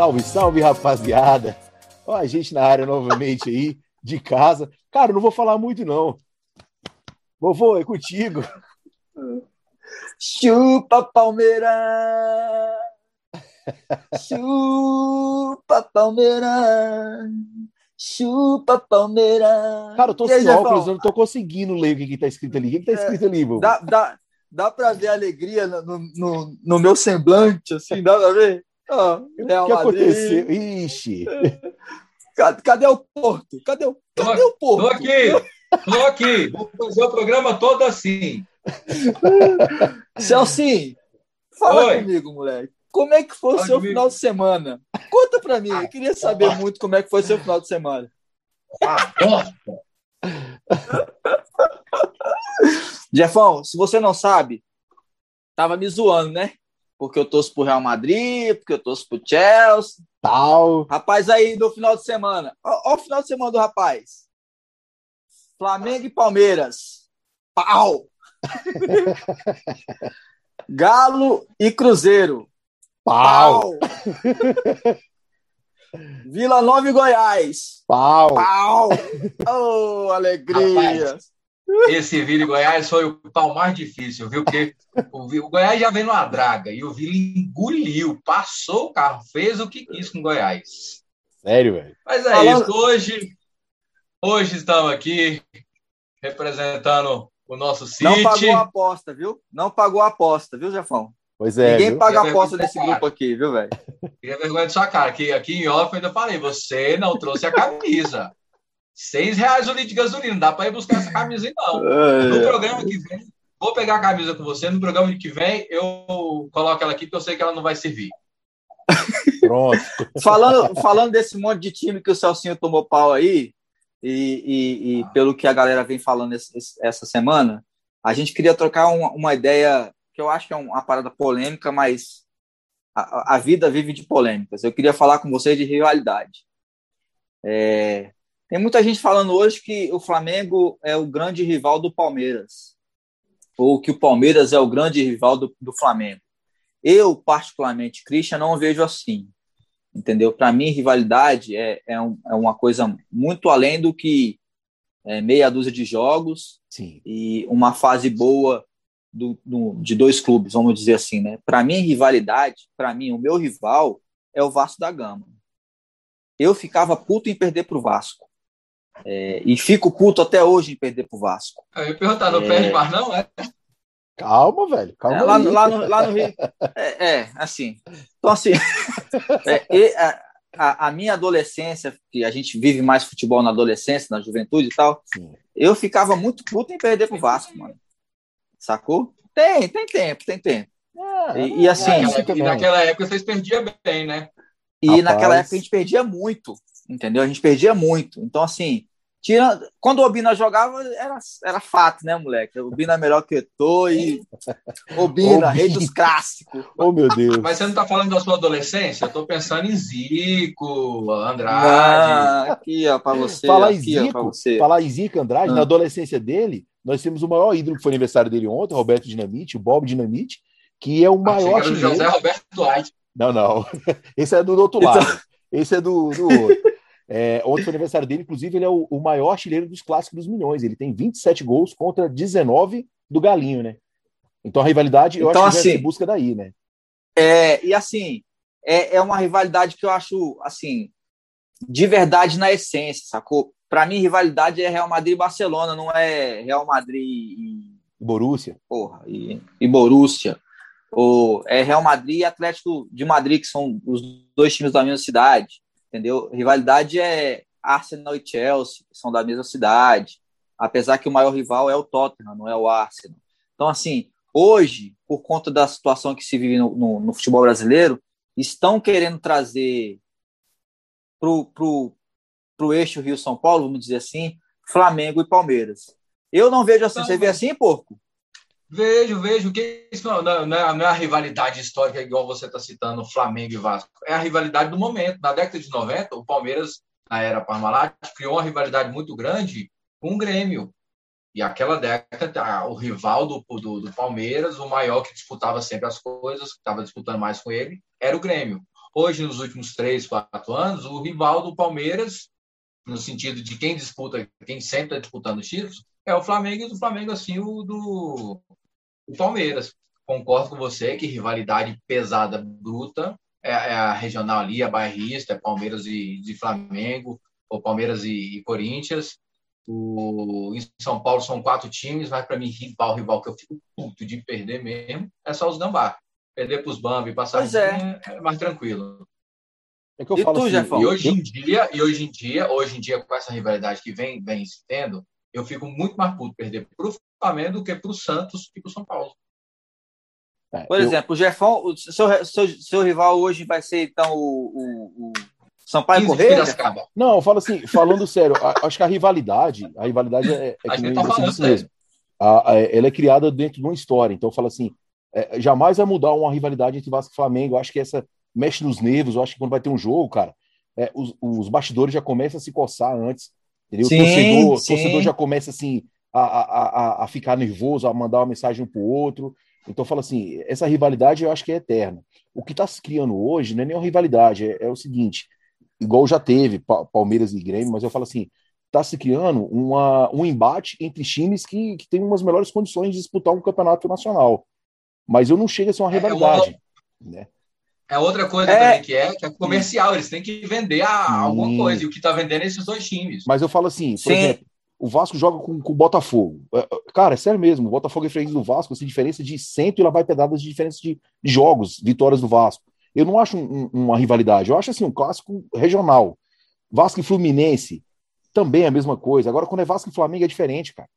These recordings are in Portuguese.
Salve, salve, rapaziada. Ó, a gente na área novamente aí, de casa. Cara, não vou falar muito, não. Vovô, é contigo. Chupa, Palmeiras! Chupa, Palmeiras! Chupa, Palmeiras! Cara, eu tô sem óculos, eu não tô conseguindo ler o que, que tá escrito ali. O que, que tá escrito ali, vovô? Dá, dá, dá pra ver a alegria no, no, no meu semblante, assim, dá pra ver? Oh, o que aconteceu? Ixi! Cadê, o Porto? Cadê o, cadê o Porto? Tô aqui, tô aqui. Vou fazer o programa todo assim. Celcinho, fala Oi. comigo, moleque. Como é que foi o seu comigo. final de semana? Conta pra mim, eu queria saber muito como é que foi o seu final de semana. Ah, Jefão, se você não sabe, tava me zoando, né? Porque eu torço pro Real Madrid, porque eu torço pro Chelsea. Tal. Rapaz, aí do final de semana. Olha o final de semana do rapaz. Flamengo e Palmeiras. Pau! Galo e Cruzeiro. Pau! Pau. Vila Nova e Goiás. Pau! Pau! Oh, alegria! Rapaz, esse Vila e Goiás foi o pau mais difícil, viu? Porque o, o Goiás já vem numa draga e o Vila engoliu, passou o carro, fez o que quis com o Goiás. Sério, velho? Mas é Falando... isso. Hoje, hoje estamos aqui representando o nosso City. Não pagou a aposta, viu? Não pagou a aposta, viu, Jefão? Pois é. Ninguém viu? paga aposta nesse grupo aqui, viu, velho? Queria vergonha de sua cara, que aqui em off eu ainda falei, você não trouxe a camisa. Seis reais o litro de gasolina, não dá para ir buscar essa camisa aí, não. No programa que vem, vou pegar a camisa com você, no programa que vem eu coloco ela aqui, porque eu sei que ela não vai servir. Pronto. falando, falando desse monte de time que o Celcinho tomou pau aí, e, e, e pelo que a galera vem falando esse, essa semana, a gente queria trocar uma, uma, ideia que eu acho que é uma parada polêmica, mas a, a, vida vive de polêmicas. Eu queria falar com vocês de rivalidade. É, tem muita gente falando hoje que o Flamengo é o grande rival do Palmeiras, ou que o Palmeiras é o grande rival do, do Flamengo. Eu, particularmente, Christian, não vejo assim entendeu? Para mim, rivalidade é, é, um, é, uma coisa muito além do que é, meia dúzia de jogos Sim. e uma fase boa do, do, de dois clubes, vamos dizer assim, né? Para mim, rivalidade, para mim, o meu rival é o Vasco da Gama. Eu ficava puto em perder para o Vasco. É, e fico puto até hoje em perder para o Vasco. Eu ia perguntar, não é... perde mais não, é? Calma, velho. Calma. É, lá, lá, no, lá no Rio. É, é assim. Então, assim. é, a, a, minha adolescência, que a gente vive mais futebol na adolescência, na juventude e tal, Sim. eu ficava muito puto em perder pro Vasco, mano. Sacou? Tem, tem tempo, tem tempo. É, e, e, assim. e naquela época vocês perdiam bem, né? E Rapaz. naquela época a gente perdia muito, entendeu? A gente perdia muito. Então, assim, Tira, quando o Obina jogava, era, era fato, né, moleque? O Obina é melhor que Eto'o e Obina, rei dos clássicos. Oh, meu Deus. Mas você não está falando da sua adolescência? Eu estou pensando em Zico, Andrade. Ah, aqui, ó, para você. Falar em Zico, ó, você. falar em Zico, Andrade, ah. na adolescência dele, nós temos o maior ídolo que foi aniversário dele ontem, Roberto Dinamite, o Bob Dinamite, que é o maior. Achei que era José Roberto Duarte. Não, não. Esse é do outro lado. Esse é do, do outro. É, ontem foi aniversário dele, inclusive, ele é o, o, maior artilheiro dos clássicos dos milhões. Ele tem 27 gols contra 19 do Galinho, né? Então a rivalidade, eu então, acho que assim, se busca daí, né? É, e assim, é, é uma rivalidade que eu acho, assim, de verdade na essência, sacou? Para mim, rivalidade é Real Madrid e Barcelona, não é Real Madrid e. Borussia. Porra, e, e Borussia. Ou é Real Madrid e Atlético de Madrid, que são os dois times da mesma cidade entendeu? Rivalidade é Arsenal e Chelsea, que são da mesma cidade, apesar que o maior rival é o Tottenham, não é o Arsenal. Então, assim, hoje, por conta da situação que se vive no, no, no futebol brasileiro, estão querendo trazer para o eixo Rio-São Paulo, vamos dizer assim, Flamengo e Palmeiras. Eu não vejo assim. Não, Você vê assim, porco? Vejo, vejo. Que não, não, é, não é a rivalidade histórica igual você está citando, Flamengo e Vasco. É a rivalidade do momento. Na década de 90, o Palmeiras, na era Parmalat, criou uma rivalidade muito grande com o Grêmio. E aquela década, o rival do, do, do Palmeiras, o maior que disputava sempre as coisas, que estava disputando mais com ele, era o Grêmio. hoje, nos últimos três, quatro anos, o rival do Palmeiras, no sentido de quem disputa, quem sempre está disputando os títulos, é o Flamengo e do Flamengo, assim, o do o Palmeiras. Concordo com você que rivalidade pesada, bruta, é, é a regional ali, a bairrista, é Palmeiras e, e Flamengo, ou Palmeiras e, e Corinthians. O, em São Paulo são quatro times, mas para mim, rival, rival que eu fico puto de perder mesmo, é só os Gambá. Perder para os Bambi e passar é. é. mais tranquilo. É que eu e falo tu, assim, Jefão? E hoje em dia, e hoje em dia, hoje em dia, com essa rivalidade que vem, vem se tendo, eu fico muito mais puto perder para o Flamengo do que para o Santos e para o São Paulo. É, Por exemplo, o Jefão, o seu, seu, seu rival hoje vai ser então o, o, o Sampaio Correia? Não, eu falo assim, falando sério, acho que a rivalidade, a rivalidade é, é que tá falando, mesmo. A, a, ela é criada dentro de uma história. Então eu falo assim, é, jamais vai mudar uma rivalidade entre Vasco e Flamengo. Eu acho que essa mexe nos nervos. Eu acho que quando vai ter um jogo, cara, é, os, os, bastidores já começam a se coçar antes. Entendeu? Sim, o torcedor, sim. torcedor já começa assim a, a, a, ficar nervoso, a mandar uma mensagem um para o outro. Então, falo assim, essa rivalidade eu acho que é eterna. O que está se criando hoje não é nem uma rivalidade, é, é, o seguinte, igual já teve Palmeiras e Grêmio, mas eu falo assim, está se criando uma, um embate entre times que, que têm umas melhores condições de disputar um campeonato nacional. Mas eu não chego a ser uma rivalidade. É, uma... né? é outra coisa é... também que é, que é comercial, eles têm que vender a, alguma coisa, e o que está vendendo é esses dois times. Mas eu falo assim, por Sim. exemplo, o Vasco joga com, com o Botafogo. É, é, cara, é sério mesmo, o Botafogo é frente do Vasco, assim, diferença de cento e lá vai pedadas de diferença de, jogos, vitórias do Vasco. Eu não acho um, uma rivalidade, eu acho assim um clássico regional. Vasco e Fluminense também é a mesma coisa. Agora, quando é Vasco e Flamengo, é diferente, cara.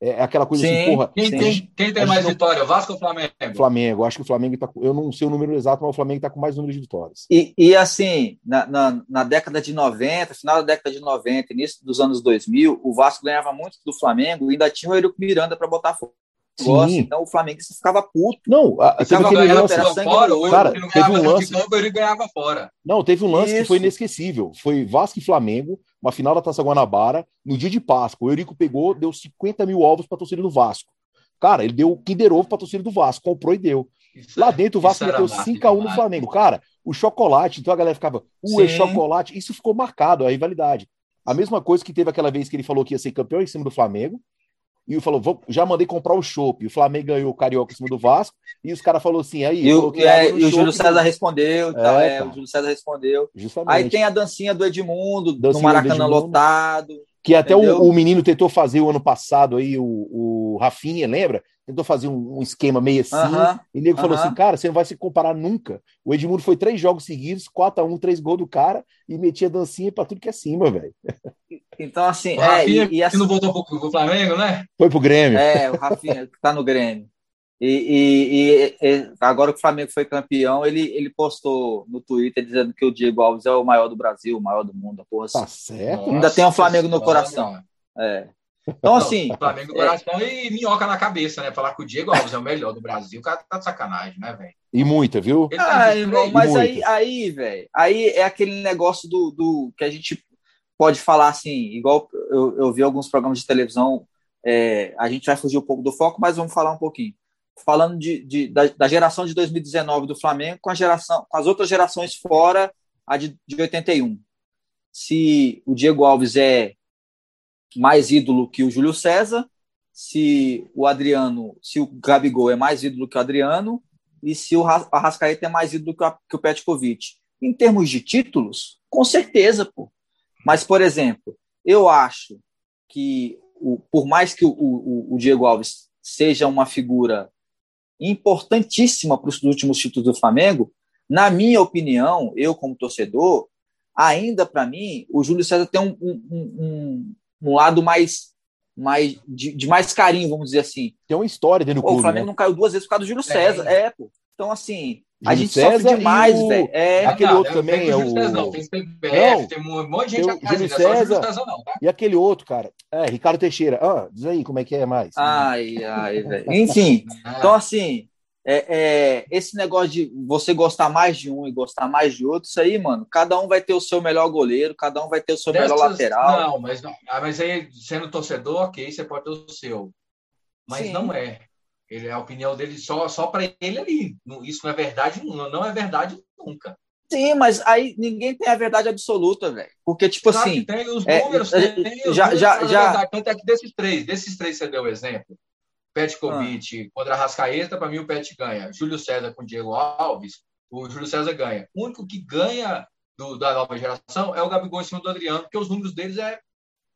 É, é aquela coisa assim, sim, assim, porra. Quem, tem, quem tem mais não... vitória, Vasco ou Flamengo? Flamengo, acho que o Flamengo tá. Eu não sei o número exato, mas o Flamengo está com mais número de vitórias. E, e assim, na, na, na, década de 90, final da década de 90, início dos anos 2000, o Vasco ganhava muito do Flamengo e ainda tinha o Eurico Miranda para botar fogo. Sim. então o Flamengo ficava puto. Não, a, ficava teve aquele lance, fora, o cara, teve um lance, campo, ele ganhava fora. Não, teve um lance Isso. que foi inesquecível. Foi Vasco e Flamengo, uma final da Taça Guanabara, no dia de Páscoa. O Eurico pegou, deu 50 mil ovos para a torcida do Vasco. Cara, ele deu Kinder Ovo para a torcida do Vasco, comprou e deu. Isso Lá dentro o Vasco meteu 5x1 no Flamengo. Cara, o chocolate, então a galera ficava, ué, chocolate, isso ficou marcado, a rivalidade. A mesma coisa que teve aquela vez que ele falou que ia ser campeão em cima do Flamengo, e falou: Vou, já mandei comprar o chopp. O Flamengo ganhou o Carioca em cima do Vasco. E os caras falaram assim: aí. E, o, é, e o Júlio César respondeu. Tá, é, o Júlio César respondeu. Justamente. Aí tem a dancinha do Edmundo, dancinha no Maracanã Edmundo, lotado. Que até o, o, menino tentou fazer o ano passado aí, o, o Rafinha, lembra? Tentou fazer um, um esquema meio assim, uh -huh, e o nego uh -huh. falou assim, cara, você não vai se comparar nunca. O Edmundo foi três jogos seguidos, 4x1, três gols do cara, e metia dancinha pra tudo que é cima, velho. Então, assim, o é, e, e assim, não voltou pro, pro Flamengo, né? Foi pro Grêmio. É, o Rafinha tá no Grêmio. E, e, e, agora que o Flamengo foi campeão, ele, ele postou no Twitter dizendo que o Diego Alves é o maior do Brasil, o maior do mundo. Porra, tá certo. Ainda Nossa, tem o Flamengo no coração. É. Então, assim. Flamengo coração é... e minhoca na cabeça, né? Falar que o Diego Alves é o melhor do Brasil, o cara tá de sacanagem, né, velho? E muita, viu? Tá ah, irmão, mas aí, aí velho, aí é aquele negócio do, do que a gente pode falar assim, igual eu, eu vi alguns programas de televisão, é, a gente vai fugir um pouco do foco, mas vamos falar um pouquinho. Falando de, de da, da, geração de 2019 do Flamengo com a geração, com as outras gerações fora a de, de 81. Se o Diego Alves é mais ídolo que o Júlio César, se o Adriano, se o Gabigol é mais ídolo que o Adriano e se o Arrascaeta é mais ídolo que o, que o Petkovic. Em termos de títulos, com certeza, pô. Mas, por exemplo, eu acho que, o, por mais que o, o, o Diego Alves seja uma figura importantíssima para os últimos títulos do Flamengo, na minha opinião, eu como torcedor, ainda para mim, o Júlio César tem um, um, um, um lado mais, mais de, de, mais carinho, vamos dizer assim. Tem uma história dentro do clube. O Flamengo né? não caiu duas vezes por causa do Júlio César. É, é pô. Então, assim, Júlio a gente César sofre demais, o... velho. É, aquele não, outro também é o. César, não, tem CBF, tem um monte de gente tem Júlio César, César não, tá? E aquele outro, cara. É, Ricardo Teixeira. Ah, diz aí como é que é mais. Ai, ai, velho. Enfim, então assim, é, é, esse negócio de você gostar mais de um e gostar mais de outro, isso aí, mano, cada um vai ter o seu melhor goleiro, cada um vai ter o seu Dessas, melhor lateral. Não, mas não. Ah, mas aí, sendo torcedor, ok, você pode ter o seu. Mas Sim. não é. Ele, a opinião dele só, só para ele ali. Isso não é verdade, não, não é verdade nunca. Sim, mas aí ninguém tem a verdade absoluta, velho. Porque, tipo claro assim. Tem os é, números, é, tem, os já, números já, já... Tanto é que desses três, desses três você deu o exemplo. Petkovic ah. contra a Rascaeta, para mim o Pet ganha. Júlio César com Diego Alves, o Júlio César ganha. O único que ganha do, da nova geração é o Gabigol em cima do Adriano, porque os números deles é.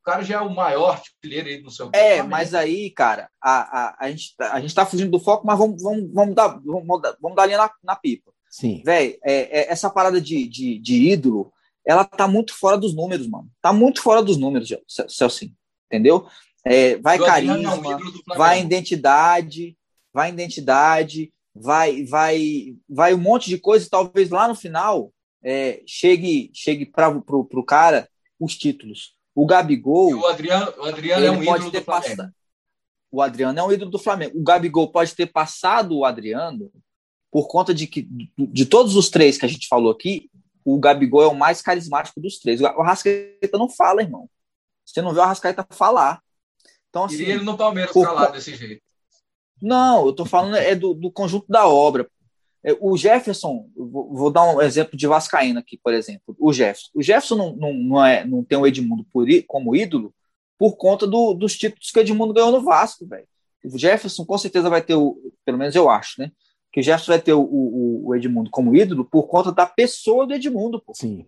O cara já é o maior artilheiro aí no seu É, mas aí, cara, a, a, a, gente, tá, a gente tá fugindo do foco, mas vamos, vamos, vamos, dar, vamos, dar, vamos dar linha na, na pipa. Sim. Véi, é, é, essa parada de, de, de, ídolo, ela tá muito fora dos números, mano. Tá muito fora dos números, Celso. Entendeu? É, vai carisma, é vai identidade, vai identidade, vai, vai, vai um monte de coisa. Talvez lá no final é, chegue, chegue para o cara os títulos. O Gabigol. E o Adriano, o Adriano é um ídolo do Flamengo. O Adriano é um ídolo do Flamengo. O Gabigol pode ter passado o Adriano por conta de que, de todos os três que a gente falou aqui, o Gabigol é o mais carismático dos três. O Arrascaeta não fala, irmão. Você não vê o Arrascaeta falar. Então, assim, ele no Palmeiras por... lá desse jeito. Não, eu tô falando é do, do conjunto da obra. É, o Jefferson, vou, vou, dar um exemplo de Vascaína aqui, por exemplo. O Jefferson. O Jefferson não, não, não, é, não tem o Edmundo por, como ídolo por conta do, dos títulos que o Edmundo ganhou no Vasco, velho. O Jefferson com certeza vai ter o, pelo menos eu acho, né? que o Jefferson vai ter o, o, o, Edmundo como ídolo por conta da pessoa do Edmundo. Pô. Sim.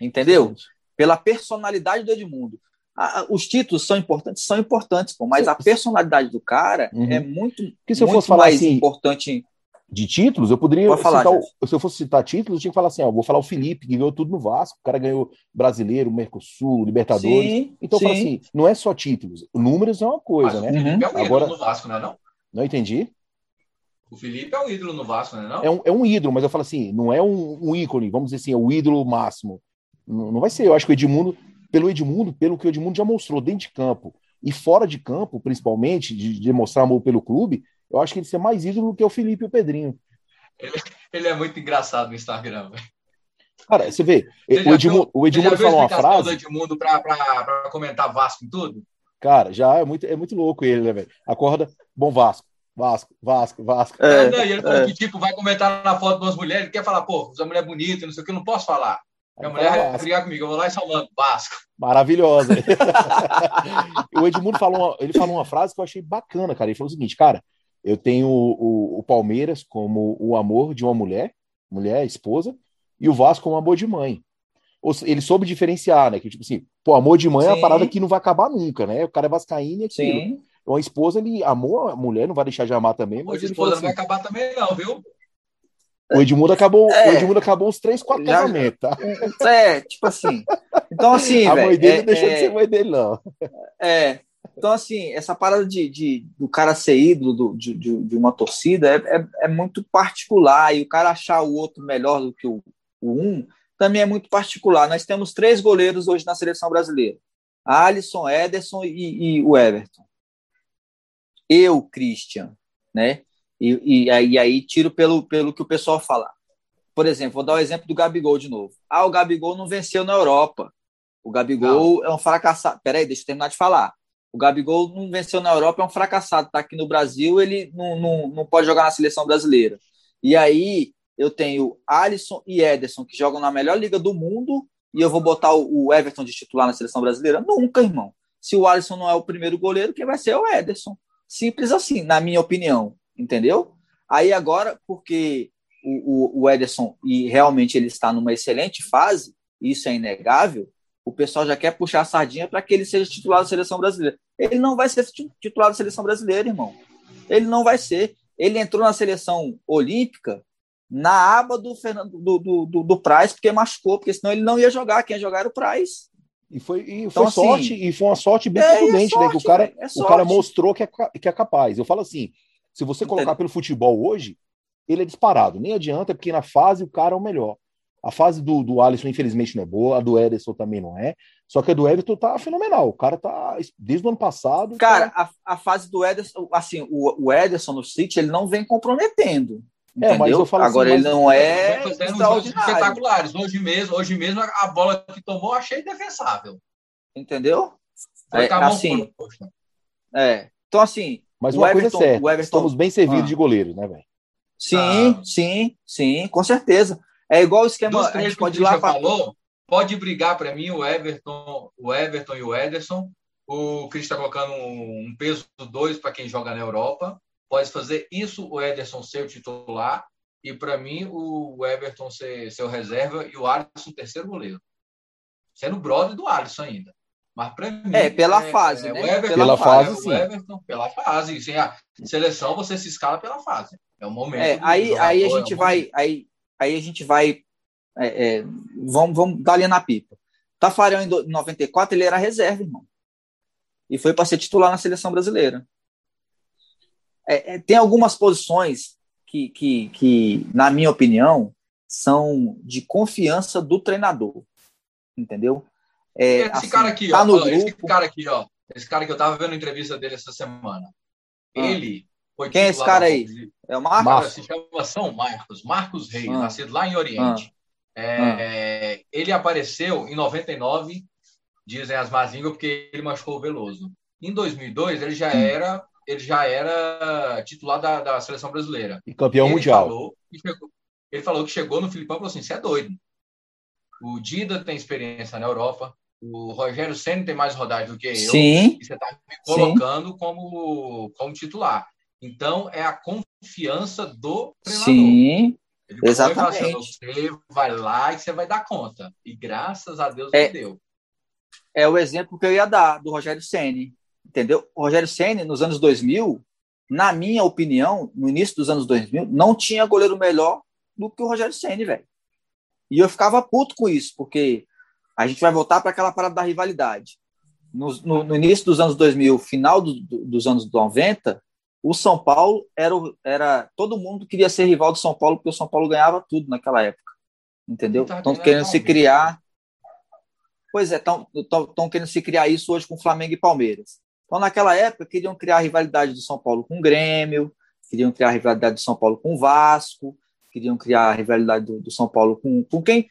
Entendeu? Sim. Pela personalidade do Edmundo. Os títulos são importantes, são importantes, pô, mas Sim. a personalidade do cara uhum. é muito, que se eu muito fosse falar mais assim, importante. De títulos, eu poderia falar, citar o, se eu fosse citar títulos, eu tinha que falar assim: ó, vou falar o Felipe, que ganhou tudo no Vasco, o cara ganhou brasileiro, Mercosul, Libertadores. Sim, então, eu falo assim: não é só títulos, números é uma coisa, mas né? Uhum. É um Agora, no Vasco, não é? Não? não entendi. O Felipe é um ídolo no Vasco, não é? Não? É, um, é um ídolo, mas eu falo assim, não é um, um ícone, vamos dizer assim, é o ídolo máximo. Não, não vai ser. Eu acho que o Edmundo, pelo Edmundo, pelo que o Edmundo já mostrou dentro de campo e fora de campo, principalmente, de, de mostrar amor pelo clube, eu acho que ele ser mais ídolo do que o Felipe e o Pedrinho. Ele, ele é muito engraçado no Instagram, velho. Cara, você vê, você o Edmundo, o Edmundo falou uma frase. do Edmundo para comentar Vasco em tudo? Cara, já é muito, é muito louco ele, né, velho? Acorda, bom Vasco. Vasco, Vasco, Vasco. É, é, não, e ele falou é. que, tipo, vai comentar na foto de umas mulheres, ele quer falar, pô, essa mulher é bonita, não sei o que, eu não posso falar. A mulher vai brigar comigo, eu vou lá e salvando, Vasco. Maravilhosa. o Edmundo falou uma, ele falou uma frase que eu achei bacana, cara. Ele falou o seguinte, cara, eu tenho o, o, o Palmeiras como o amor de uma mulher, mulher, esposa, e o Vasco como amor de mãe. Ele soube diferenciar, né? Que, tipo assim, pô, amor de mãe Sim. é uma parada que não vai acabar nunca, né? O cara é vascaíno e aquilo. Sim. Uma esposa, ele amou a mulher, não vai deixar de amar também. Mas a esposa assim, não vai acabar também, não, viu? O Edmundo acabou, é, o Edmundo acabou uns três, quatro casamentos, tá? É, tipo assim. Então, assim. a véio, mãe dele é, não deixou é, de ser mãe dele, não. É. Então, assim, essa parada de, de do cara ser ídolo do, de, de, uma torcida é, é, é, muito particular. E o cara achar o outro melhor do que o, o um também é muito particular. Nós temos três goleiros hoje na seleção brasileira: Alisson, Ederson e, e o Everton eu, Christian, né? E, e, e, aí tiro pelo, pelo que o pessoal fala. Por exemplo, vou dar o exemplo do Gabigol de novo. Ah, o Gabigol não venceu na Europa. O Gabigol não. é um fracassado. Peraí, deixa eu terminar de falar. O Gabigol não venceu na Europa, é um fracassado. Está aqui no Brasil, ele não, não, não pode jogar na seleção brasileira. E aí eu tenho Alisson e Ederson, que jogam na melhor liga do mundo, e eu vou botar o Everton de titular na seleção brasileira? Nunca, irmão. Se o Alisson não é o primeiro goleiro, quem vai ser é o Ederson. Simples assim, na minha opinião, entendeu? Aí agora, porque o, o, o Ederson, e realmente ele está numa excelente fase, isso é inegável, o pessoal já quer puxar a sardinha para que ele seja titular da seleção brasileira. Ele não vai ser titular da seleção brasileira, irmão. Ele não vai ser. Ele entrou na seleção olímpica na aba do Fernando do, do, do, do Price, porque machucou, porque senão ele não ia jogar. Quem ia jogar era o Price. E foi, e então, foi assim, sorte, e foi uma sorte bem é, prudente, é sorte, né? Que o cara, é o cara mostrou que é, que é capaz. Eu falo assim: se você colocar pelo futebol hoje, ele é disparado. Nem adianta, porque na fase o cara é o melhor. A fase do, do Alisson, infelizmente, não é boa, a do Ederson também não é. Só que a do Everton tá fenomenal. O cara tá, desde o ano passado. Cara, tá... a, a fase do Ederson, assim, o, o Ederson no City, ele não vem comprometendo. Entendeu? É, mas eu falo Agora assim, ele não é espetaculares. Hoje mesmo, hoje mesmo a bola que tomou achei defensável. Entendeu? É, assim, é. Então assim, mas uma Everton, coisa é certa, Everton... estamos bem servidos ah. de goleiro, né, velho? Sim, ah. sim, sim, com certeza. É igual o esquema. Dos três pode ir lá pra... falou, pode brigar para mim o Everton, o Everton e o Ederson. O Cris está colocando um peso 2 para quem joga na Europa. Pode fazer isso o Ederson ser o titular e para mim o Everton ser seu reserva e o Alisson terceiro goleiro. Sendo brother do Alisson ainda. Mas para mim. É, pela é, fase, é, né? Everton, pela fase, sim. Everton, pela fase. Sem a seleção, você se escala pela fase. É o momento. É, aí, aí a gente é vai. Aí, aí a gente vai. É, é, vamos, vamos dar ali na pipa. Tafarel, em 94, ele era reserva, irmão. E foi para ser titular na seleção brasileira. É, é, tem algumas posições que, que, que, na minha opinião, são de confiança do treinador. Entendeu? É, esse assim, cara aqui, tá ó, ó esse cara aqui, ó. Esse cara que eu tava vendo a entrevista dele essa semana. Ah. Ele foi Quem é esse cara aí? É o Marcos? Marcos. Se chama São Marcos, Marcos Reis, ah. nascido lá em Oriente. Ah. É, ah. é, ele apareceu em 99, dizem as más línguas, porque ele machucou o Veloso. Em 2002, ele já hum. era ele já era titular da, da seleção brasileira. E campeão ele mundial. Falou chegou, ele falou que chegou no Filipão e falou assim: você é doido. O Dida tem experiência na Europa, o Rogério Senna tem mais rodagem do que eu. Sim. E você está me colocando como, como titular. Então, é a confiança do treinador. Sim. Ele Exatamente. Você vai lá e você vai dar conta. E graças a Deus é, deu. É o exemplo que eu ia dar do Rogério Ceni, entendeu? O Rogério Ceni nos anos 2000, na minha opinião, no início dos anos 2000, não tinha goleiro melhor do que o Rogério Ceni, velho. E eu ficava puto com isso, porque a gente vai voltar para aquela parada da rivalidade. No, no, no, início dos anos 2000, final do, do, dos anos 90, o São Paulo era, era. Todo mundo queria ser rival do São Paulo, porque o São Paulo ganhava tudo naquela época. Entendeu? Estão tá querendo se criar. Pois é, estão querendo se criar isso hoje com Flamengo e Palmeiras. Então, naquela época, queriam criar a rivalidade do São Paulo com o Grêmio, queriam criar a rivalidade do São Paulo com o Vasco, queriam criar a rivalidade do, do São Paulo com, com quem?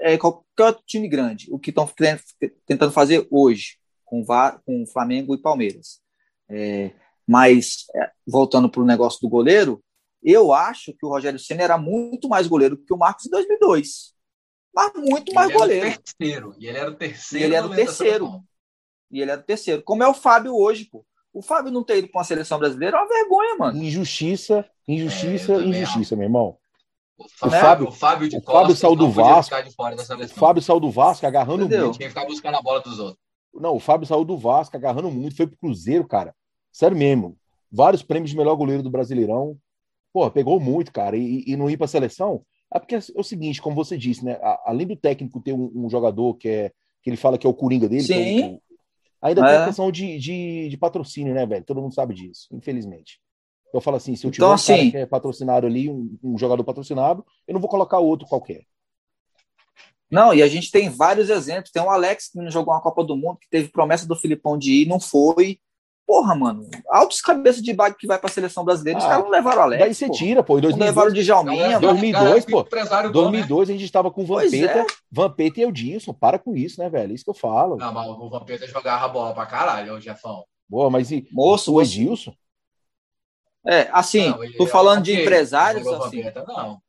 É, qualquer outro time grande. O que estão tentando fazer hoje com, com Flamengo e Palmeiras. É, mas, é, voltando para o negócio do goleiro, eu acho que o Rogério Senna era muito mais goleiro que o Marcos em 2002. Mas muito mais goleiro. Terceiro, e ele era o terceiro. E ele era o terceiro. E ele era o terceiro. Como é o Fábio hoje, pô. O Fábio não ter ido para uma seleção brasileira é uma vergonha, mano. Injustiça, injustiça, é, injustiça, meu irmão. O Fábio, o Fábio, de o Fábio saiu do Vasco. O Fábio saiu do Vasco agarrando Entendeu? muito. Quem ficar buscando a bola dos outros. Não, o Fábio saiu do Vasco agarrando muito, foi pro Cruzeiro, cara. Sério mesmo. Vários prêmios de melhor goleiro do Brasileirão. Pô, pegou muito, cara. E, e não ir pra seleção. É porque é o seguinte, como você disse, né? Além do técnico ter um, um jogador que é que ele fala que é o Coringa dele, Sim. É o, ainda é. tem a questão de, de, de, patrocínio, né, velho? Todo mundo sabe disso, infelizmente. Eu falo assim, se eu tiver então, um assim, cara que é patrocinado ali, um, um, jogador patrocinado, eu não vou colocar outro qualquer. Não, e a gente tem vários exemplos. Tem o Alex que não jogou uma Copa do Mundo, que teve promessa do Filipão de ir, não foi. Porra, mano, altos cabeças de bag que vai pra seleção brasileira, ah, os caras não levaram o Alex. Daí você tira, pô. Em 2002, não levaram o Djalminha. 2002, pô. 2002 né? a gente tava com o Vampeta, é. Vampeta e Edilson. Para com isso, né, velho? Isso que eu falo. Não, mas o Vampeta jogava bola pra caralho, o Jefão. Boa, mas e Moço, o Edilson? É, assim, não, tô falando de empresários, assim. Não.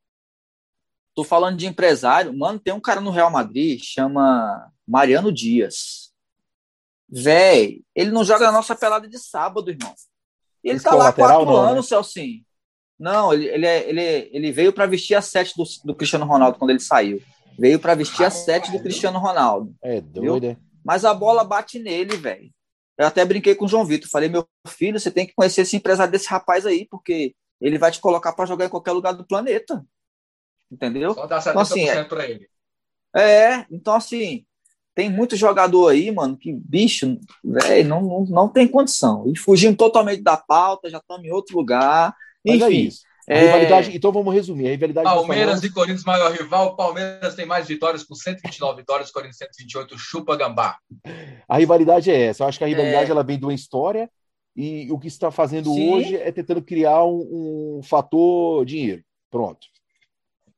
Tô falando de empresário. Mano, tem um cara no Real Madrid, chama Mariano Dias Véi, ele não joga a nossa pelada de sábado, irmão. E ele Esse tá lá há quatro não, anos, né? Celcinho. Não, ele, ele, é, ele, ele veio para vestir a sete do, do, Cristiano Ronaldo quando ele saiu. Veio para vestir a sete do Cristiano Ronaldo. É doido, é? Mas a bola bate nele, velho. Eu até brinquei com o João Vitor. Falei, meu filho, você tem que conhecer esse empresário desse rapaz aí, porque ele vai te colocar para jogar em qualquer lugar do planeta. Entendeu? Só dá 70% então, assim, é, para ele. É, então assim, tem muito jogador aí, mano, que bicho, velho, não, não, não tem condição. E fugindo totalmente da pauta, já estamos em outro lugar. Enfim. É isso. É... Rivalidade, então vamos resumir. A rivalidade Palmeiras e Corinthians, maior rival. Palmeiras tem mais vitórias com 129 vitórias, Corinthians 128, chupa gambá. A rivalidade é essa. Eu acho que a rivalidade é... ela vem de uma história e o que está fazendo Sim. hoje é tentando criar um, um fator dinheiro. Pronto.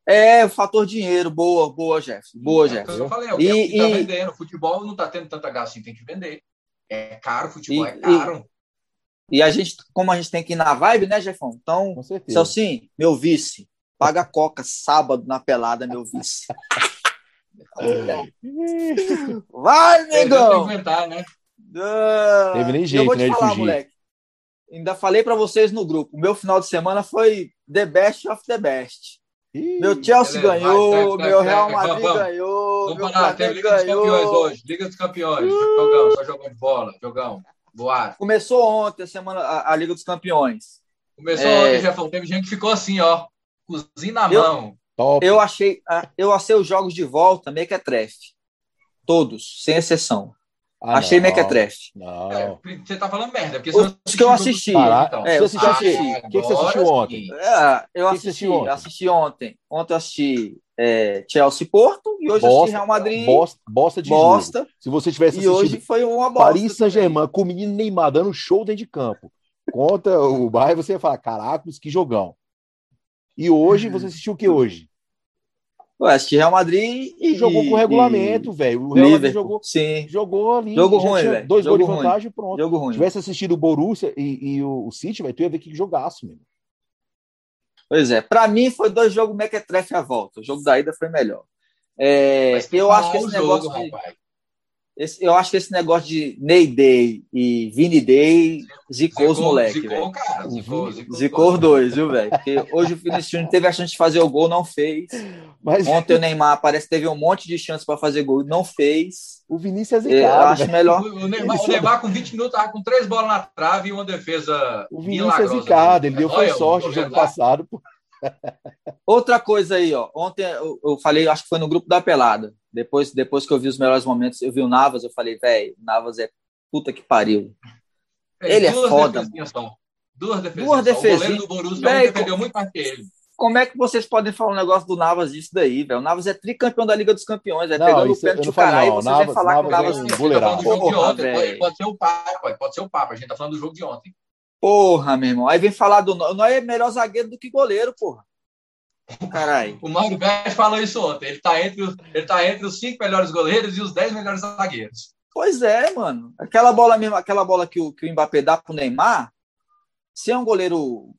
É, o fator dinheiro, boa, boa, Jeff. Boa, Jeff. É eu falei, é o que, é e, vendendo. Futebol não tá tendo tanta gasto assim, tem que vender. É caro, futebol e, é caro. E, a gente, como a gente tem que ir na vibe, né, Jeffão? Então, Celcinho, meu vice, Paga coca sábado na pelada, meu vice. Vai, negão! né? Uh, Teve nem jeito, né, de falar, fugir. moleque. Ainda falei para vocês no grupo. Meu final de semana foi the best of the best. Ih, Meu Chelsea beleza, ganhou, vai, meu vai, Real vai, Madrid vamos. ganhou, Vamos meu falar, Flamengo Liga dos Campeões ganhou. hoje. Liga dos Campeões. Jogão, só jogão de bola. Jogão. Voado. Começou ontem a semana a, a Liga dos Campeões. Começou É. ontem, Jefão. Teve gente que ficou assim, ó. Cozinha na Eu- mão. top. Eu achei, ah, eu achei os jogos de volta mequetrefe. Todos, sem exceção. Ah, achei não, mequetrefe. Não. É, você tá falando merda. Porque Os que eu assisti. tudo, Caralho, então. É, você assistiu assisti. O que que você assistiu ontem? É, eu que que você assisti, assistiu ontem? assisti ontem. Ontem eu assisti é, Chelsea Porto e hoje eu assisti Real Madrid. bosta, bosta de jogo. bosta. Se você tivesse E hoje assistido foi uma bosta. Paris Saint-Germain com o menino Neymar dando show dentro de campo contra o Bayern, você ia falar, caracos, que jogão. E hoje, você assistiu o que hoje? Eu assisti Real Madrid e Jogou com e- regulamento, velho. O Real Madrid Liverpool. jogou, Sim, jogou ali. Jogo ruim, velho. Dois gols de Jogo ruim. vantagem e pronto. jogo Se ruim. tivesse assistido o Borussia e, e o, o City, velho, tu ia ver que jogaço, mesmo. Pois é, para mim foi dois jogos mequetrefe à volta. O jogo da ida foi melhor. É, eu acho que esse negócio jogo, de- rapaz. Esse- eu acho que esse negócio de Ney Day e Vini Day zicou os moleques, Zicou, velho. cara. Zicou, zicou. Zicou os dois, viu, velho? Porque hoje o Vinícius Júnior teve a chance de fazer o gol, não fez. Mas Ontem o Neymar parece que teve um monte de chance para fazer gol, não fez. o Vinícius é Eu zicado, acho velho. melhor. O Neymar, o Neymar com 20 minutos tava com três bolas na trave e uma defesa O Vinícius é milagrosa. zicado, ele deu foi Olha, sorte no jogo lá. passado. pô. Outra coisa aí, ó. Ontem eu, eu falei, acho que foi no grupo da pelada. Depois, depois que eu vi os melhores momentos, eu vi o Navas, eu falei, velho, Navas é puta que pariu. Ele é Duas foda, defesinhas. Duas defesinhas. Duas só. O goleiro do Borussia Véi, defendeu muito mais que ele. Como é que vocês podem falar um negócio do Navas disso daí, velho? O Navas é tricampeão da Liga dos Campeões, é Não, pegando o pênalti não do caralho, não. vocês Navas- vêm falar que o Navas é Navas... um de Porra, ontem. Pode, ser o Papa, pode, ser o Papa. A gente tá falando do jogo de ontem. Porra, meu irmão. Aí vem falar do... O Noé é melhor zagueiro do que goleiro, porra. Caralho. O Mauro Betts falou isso ontem. Ele tá, entre os, ele tá entre os cinco melhores goleiros e os dez melhores zagueiros. Pois é, mano. Aquela bola mesmo, aquela bola que o, que o Mbappé dá pro Neymar, se é um goleiro,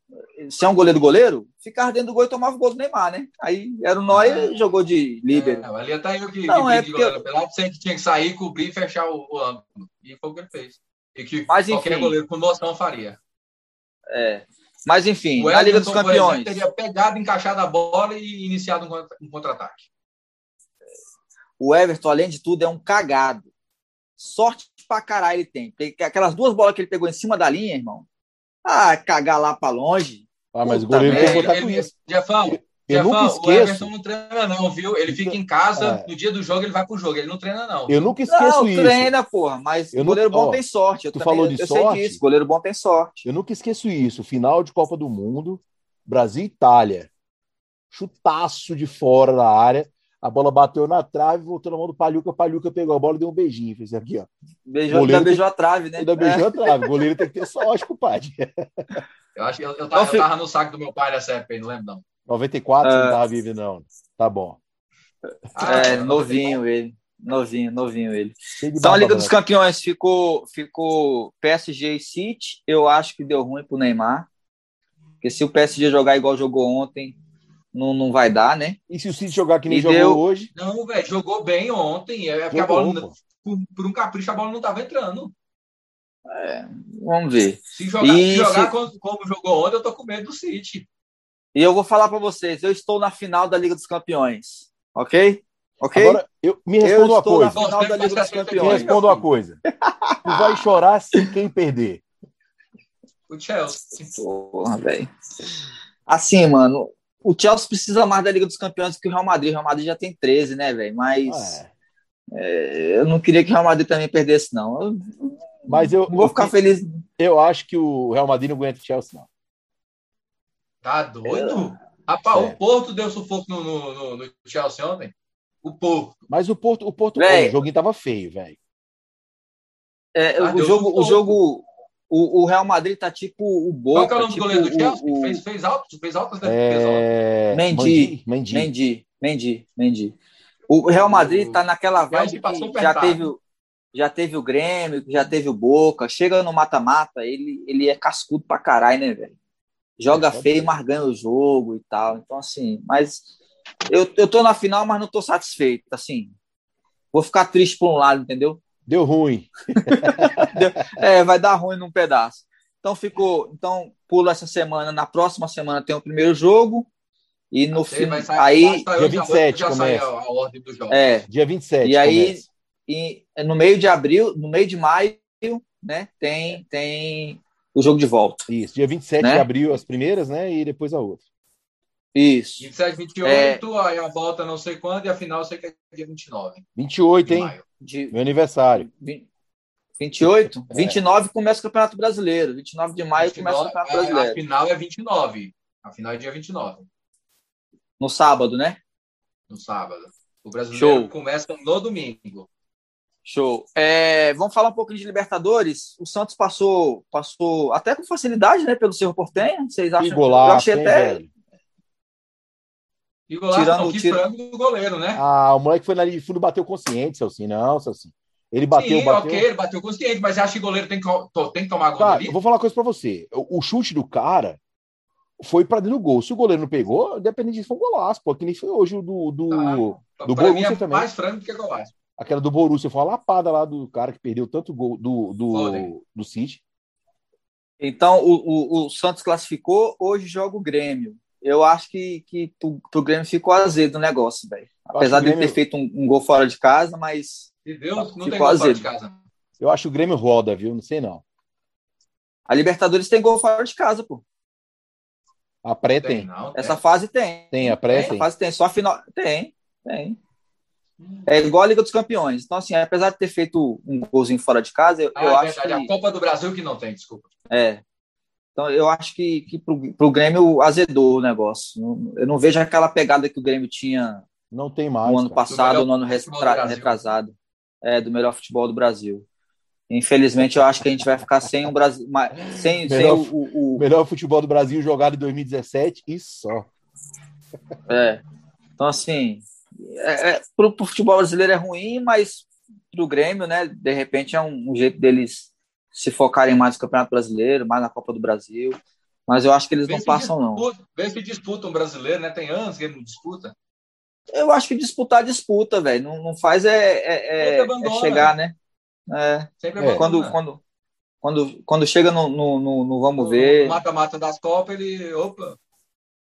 se é um goleiro goleiro, ficava dentro do gol e tomava o gol do Neymar, né? Aí era o Neuer e jogou de líder. É, ali até eu que, Não, que é porque- goleiro pelado, sei que tinha que sair, cobrir e fechar o, o ângulo. E foi o que ele fez. E que Mas, qualquer enfim. goleiro com noção faria. É. Mas enfim, O na Liga dos Everton, por exemplo, Campeões, teria pegado, encaixado a bola e iniciado um contra- contra-ataque. o Everton, além de tudo, é um cagado. Sorte pra caralho ele tem. Porque aquelas duas bolas que ele pegou em cima da linha, irmão. Ah, cagar lá pra longe. Ah, mas o goleiro merda. tem que ele, com ele, isso. Jefão, Eu nunca o esqueço. Everton não treina não, viu? Ele fica em casa, É. no dia do jogo ele vai pro jogo, ele não treina não. Eu nunca esqueço não, isso. treina, porra. Mas Eu goleiro não- bom ó, tem sorte. Eu tu também, falou de eu sorte? sei disso. Goleiro bom tem sorte. Eu nunca esqueço isso. Final de Copa do Mundo, Brasil e Itália. Chutaço de fora da área. A bola bateu na trave, voltou na mão do Palhuca. Palhuca pegou a bola e deu um beijinho. Fez aqui, ó. Beijou, Goleiro ainda beijou a trave, né? Ainda beijou a trave. O goleiro tem que ter sorte, compadre. Eu acho que eu, eu, Não, tava, eu tava no saco do meu pai nessa época, aí, não lembro não. 94, você não É. tava vivo, não. Tá bom. Ah, É, eu- novinho ele. Novinho, novinho ele. Então a Liga dos. Campeões ficou, ficou PSG e City. Eu acho que deu ruim pro Neymar. Porque se o PSG jogar igual jogou ontem, não, não vai dar, né? E se o City jogar que nem E jogou deu- hoje? Não, velho, jogou bem ontem. É porque a bola, por, por um capricho, a bola não tava entrando. Vamos ver. Se jogar, E se jogar se- como, como jogou ontem, eu tô com medo do City. E eu vou falar para vocês, eu estou na final da Liga dos Campeões. Ok? Ok? Agora, eu, me eu responda uma estou na coisa. final da Liga dos Me Campeões. responda uma coisa. Tu vai chorar se quem perder. O Chelsea. Porra, velho. Assim, mano, o Chelsea precisa mais da Liga dos Campeões que o Real Madrid. O Real Madrid já tem 13, né, velho? Mas É. é, eu não queria que o Real Madrid também perdesse, não. Eu Mas eu, não vou ficar feliz. eu acho que o Real Madrid não aguenta o Chelsea, não. Tá doido? Rapaz, É. o Porto deu sufoco no, no, no- no Chelsea ontem. O Porto. Mas o Porto, o Porto, o joguinho tava feio, velho. É, Ah, o jogo, o jogo, o, o Real Madrid tá tipo o Qual Boca, que é o nome tipo do goleiro do o- Chelsea? o- Fez, fez, altos, fez altas. É... Mendy. Mendy. Mendy, Mendy, Mendy. O Real Madrid tá naquela vibe que já teve, o- já teve o Grêmio, já teve o Boca, chega no mata-mata, ele, ele é cascudo pra caralho, né, velho? Joga feio, mas ganha o jogo e tal. Então, assim, mas eu, eu tô na final, mas não tô satisfeito. Assim, vou ficar triste por um lado, entendeu? Deu ruim. é, vai dar ruim num pedaço. Então ficou. Então, pulo essa semana. Na próxima semana tem o primeiro jogo. E no fim. Aí. Dia 27 já começa. A, ordem do jogo. É. Dia 27. E aí, e, no meio de abril, no meio de maio, né, tem, tem o jogo de volta. Isso, dia 27 né? de abril as primeiras, né? E depois a outra. Isso. 27, 28, é... aí a volta não sei quando, e a final eu sei que é dia 29. 28, hein? De... Meu aniversário. 28? É. 29 começa o Campeonato Brasileiro. 29 de maio 29, começa o Campeonato é, Brasileiro. A final é 29. A final é dia 29. No sábado, né? No sábado. O brasileiro Show. começa no domingo. Show. É, vamos falar um pouquinho de Libertadores. O Santos passou, passou até com facilidade, né, pelo Cerro Portenho. Vocês acham? Que golaço, eu achei até. Hein, e golaço, Tirando não, que tira... do goleiro, né? Ah, o moleque foi na linha de fundo bateu consciente, Celcinho. Não, Celcinho. Ele bateu, Sim, bateu. ok, ele bateu consciente, mas acha que o goleiro tem que, tem que tomar gol tá, ali? Eu vou falar uma coisa pra você. O, o chute do cara foi pra dentro do gol. Se o goleiro não pegou, dependente disso, foi um golaço, pô, que nem foi hoje o do, do, ah, do Borussia é também. mais frango que golaço. Aquela do Borussia, foi uma lapada lá do cara que perdeu tanto gol do, do, do City. Então, o, o, o, Santos classificou, hoje joga o Grêmio. Eu acho que, que pro, pro Grêmio ficou azedo o negócio, velho. Apesar de ele ter feito um, um, gol fora de casa, mas. E Deus, não tem gol azedo. fora de casa. Eu acho que o Grêmio roda, viu? Não sei não. A Libertadores tem gol fora de casa, pô. A pré tem. tem. Não, Essa fase tem. Tem, a pré tem. tem. A fase tem, só a final. Tem, tem. É igual a Liga dos Campeões. Então, assim, apesar de ter feito um golzinho fora de casa, eu, ah, eu é acho verdade. que... A Copa do Brasil que não tem, desculpa. É. Então, eu acho que, que pro, pro Grêmio azedou o negócio. Eu não vejo aquela pegada que o Grêmio tinha não tem mais, no ano cara. passado, no ano retrasado. É, do melhor futebol do Brasil. Infelizmente, eu acho que a gente vai ficar sem o Brasil, sem, melhor, sem o, o, melhor futebol do Brasil jogado em 2017 e só. É. Então, assim, é, é, para o futebol brasileiro é ruim, mas para o Grêmio, né, de repente é um, um, jeito deles se focarem mais no Campeonato Brasileiro, mais na Copa do Brasil. Mas eu acho que eles não passam, disputa, não. Vê se disputam um brasileiro, né? Tem anos que ele não disputa. Eu acho que disputar disputa, velho. Não, não faz é, é, é, é chegar, né? É, Sempre quando, quando, quando, quando chega no, no, no, no vamos ver. mata-mata das Copas, ele. Opa!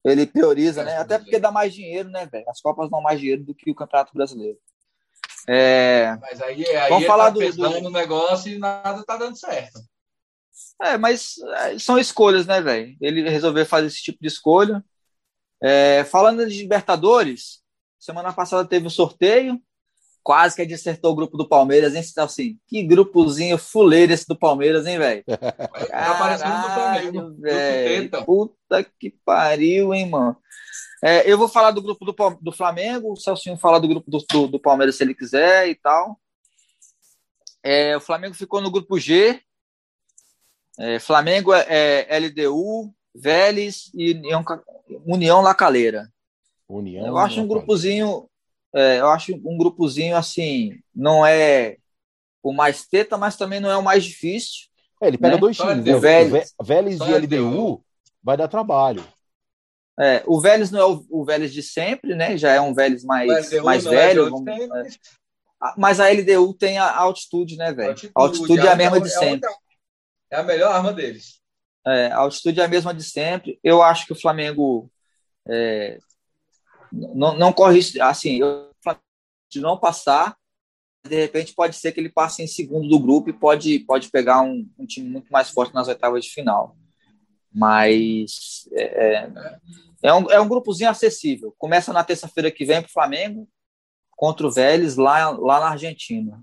Ele prioriza, né? Até porque dá mais dinheiro, né, velho? As Copas dão mais dinheiro do que o Campeonato Brasileiro. É... Mas aí, aí Vamos falar tá do, do... no negócio e nada tá dando certo. É, mas é, são escolhas, né, velho? Ele resolveu fazer esse tipo de escolha. É, falando de Libertadores, semana passada teve um sorteio quase que a gente acertou o grupo do Palmeiras, hein, assim, que grupozinho fuleiro esse do Palmeiras, hein, velho? Tá aparecendo no Flamengo, velho. Puta que pariu, hein, mano. É, eu vou falar do grupo do, do Flamengo, o Celcinho falar do grupo do, do, do, Palmeiras se ele quiser e tal. É, o Flamengo ficou no grupo G. É, Flamengo é, é LDU, Vélez e União, União Lacaleira. União, eu acho um grupozinho é, eu acho um grupozinho assim, não é o mais teta, mas também não é o mais difícil. É, ele pega né? dois times, o Vélez, Vélez e LDU vai dar trabalho. É, o Vélez não é o, o Vélez de sempre, né? Já é um Vélez mais, mais é velho. Vamos, é. Ah, mas a LDU tem a altitude, né, velho? A altitude é a mesma de é sempre. É a melhor arma deles. É, a altitude é a mesma de sempre. Eu acho que o Flamengo é, não, não corre assim, de não passar, de repente pode ser que ele passe em segundo do grupo e pode, pode pegar um, um time muito mais forte nas oitavas de final. Mas é, é, é um, é um grupozinho acessível. Começa na terça-feira que vem para o Flamengo contra o Vélez lá, lá na Argentina.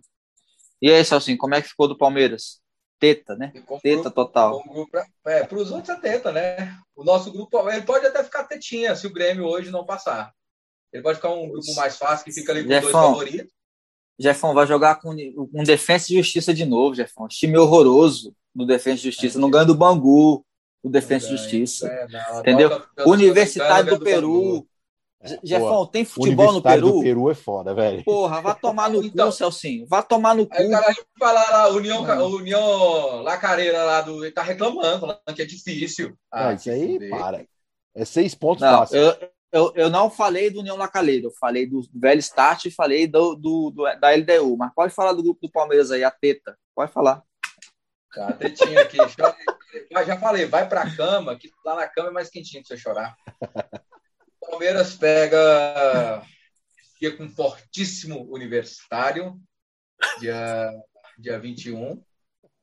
E aí, Celcinho, como é que ficou do Palmeiras? Teta, né? Teta total. É, para os outros é teta, né? O nosso grupo ele pode até ficar tetinha se o Grêmio hoje não passar. Ele pode ficar um grupo mais fácil, que fica ali com Jefão, dois favoritos. Jefão vai jogar com, com Defesa e Justiça de novo, Jefão. Time horroroso do Defesa e Justiça. É, não ganha do Bangu, do Defesa e Justiça. É, não, entendeu? Universidade do Peru. É, Jefão, tem futebol no Peru? do Peru é foda, velho. Porra, vá tomar no então, cu, Celcinho. Vá tomar no cu. Aí o cara falar lá, União. União Lacareira lá do. Ele tá reclamando, falando que é difícil. Ah, ah isso aí, para. É seis pontos não, fácil. Eu, eu, eu não falei do União Lacaleira, eu falei do velho Start e falei do, do, do, da LDU. Mas pode falar do grupo do Palmeiras aí, a teta. Pode falar. Tá, a tetinha aqui. já falei, vai pra cama, que lá na cama é mais quentinho pra você chorar. Palmeiras pega com um fortíssimo universitário, dia, dia 21.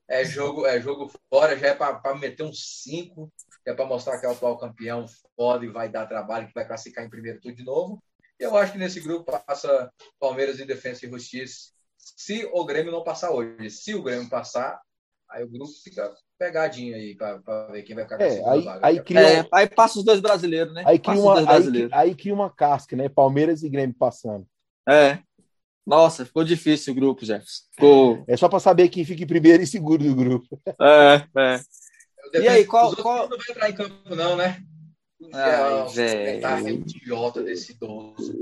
É jogo, é jogo fora, já é para meter um 5, é para mostrar que é o atual campeão foda e vai dar trabalho, que vai classificar em primeiro tudo de novo. Eu acho que nesse grupo passa Palmeiras e Defesa e Justiça. Se o Grêmio não passar hoje, se o Grêmio passar, aí o grupo fica pegadinha aí para ver quem vai ficar com é, aí, vaga. Aí, cria... é, aí passa os dois brasileiros, né? Aí cria, uma, aí, aí cria uma casca, né? Palmeiras e Grêmio passando. É. Nossa, ficou difícil o grupo, Jefferson. Ficou... É só para saber quem fica em primeiro e segundo do grupo. É, é. E aí, qual. qual... Não vai entrar em campo, não, né? Ai, velho. É idiota desse idoso.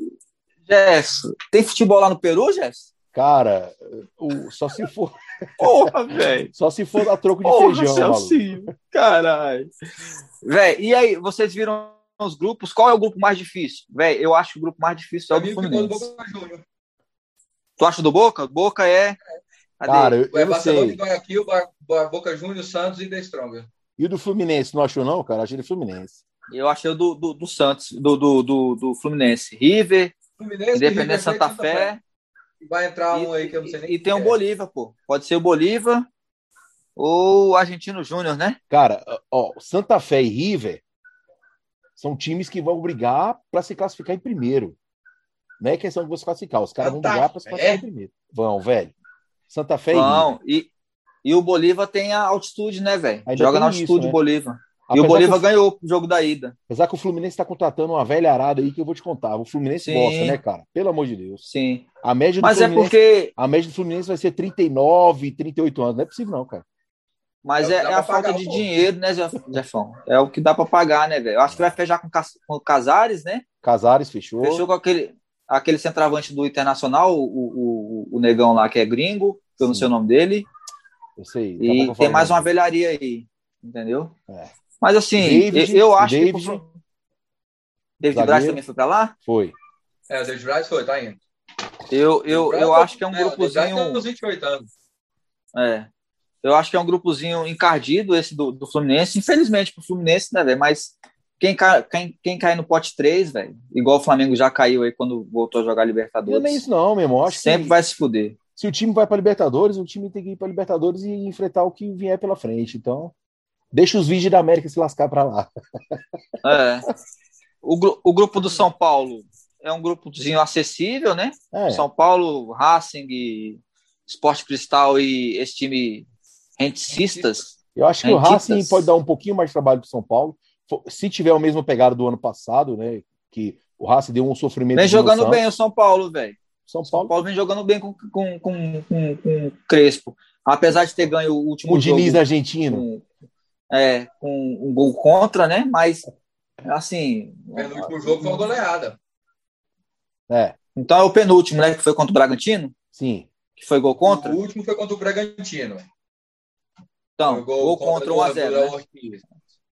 Jefferson, tem futebol lá no Peru, Jefferson? Cara, o, só se for. Porra, velho. Só se for a troco de Porra, feijão. Celcinho. Caralho. Velho, e aí, vocês viram os grupos? Qual é o grupo mais difícil? Velho, eu acho que o grupo mais difícil é o do Fluminense. Tu acha do Boca? Boca é. Cara, eu, eu é Barcelona sei. Guayaquil, Boca Juniors, Santos e The Stronger. E o do Fluminense, não achou não, cara? Achei do Fluminense. Eu achei do, do, do Santos, do, do, do, do Fluminense. River, Fluminense, Independente Santa, Santa Fé. Fé. Vai entrar um aí que eu não sei nem. E tem o é. Bolívar, pô. Pode ser o Bolívar ou o Argentino Júnior, né? Cara, ó, Santa Fé e River são times que vão brigar para se classificar em primeiro. Não é questão de você classificar, os caras vão brigar para se classificar em primeiro. Vão, velho. Santa Fé vão. e River. E, e o Bolívar tem a altitude, né, velho? Joga na altitude né? Bolívar. Apesar e o Bolívar o... ganhou o jogo da ida. Apesar que o Fluminense está contratando uma velha arada aí que eu vou te contar. O Fluminense Sim. gosta, né, cara? Pelo amor de Deus. Sim. A média do Mas é porque. A média do Fluminense vai ser 39, 38 anos. Não é possível, não, cara. Mas é, é a falta de dinheiro, né, Jefão? É o que dá para pagar, né, velho? Eu acho que vai fechar com, com o Casares, né? Casares fechou. Fechou com aquele, aquele centroavante do Internacional, o, o, o negão lá que é gringo, que eu não sei o nome dele. Eu sei. E tem mais uma velharia aí, entendeu? É. Mas assim, David, eu acho David, que. David Braz também foi para lá? Foi. É, o David Braz foi, tá indo. Eu, eu, eu acho que é um é, grupozinho. Tá 28 anos. É. Eu acho que é um grupozinho encardido esse do, do Fluminense. Infelizmente pro Fluminense, né, velho? Mas quem, cai, quem, quem cai no pote 3, velho, igual o Flamengo já caiu aí quando voltou a jogar Libertadores. Não é isso, não, meu irmão. Acho Sempre que... vai se fuder. Se o time vai para Libertadores, o time tem que ir para Libertadores e enfrentar o que vier pela frente. Então, Deixa os vídeos da América se lascar para lá. É. O, o grupo do São Paulo é um grupozinho acessível, né? É. São Paulo, Racing, Esporte Cristal e esse time rentistas. Eu acho que rentistas. o Racing pode dar um pouquinho mais de trabalho para São Paulo. Se tiver o mesmo pegado do ano passado, né? Que o Racing deu um sofrimento. Vem jogando bem o São Paulo, velho. São Paulo. São Paulo vem jogando bem com, com, com, com, com Crespo. Apesar de ter ganho o último o jogo. O Diniz argentino. Com, é, com um gol contra, né? Mas, assim. É, no último jogo foi uma goleada. É. Então é o penúltimo, né? Que foi contra o Bragantino? Sim. Que foi gol contra? O último foi contra o Bragantino. Então, gol, gol, contra, contra 1x0. Né?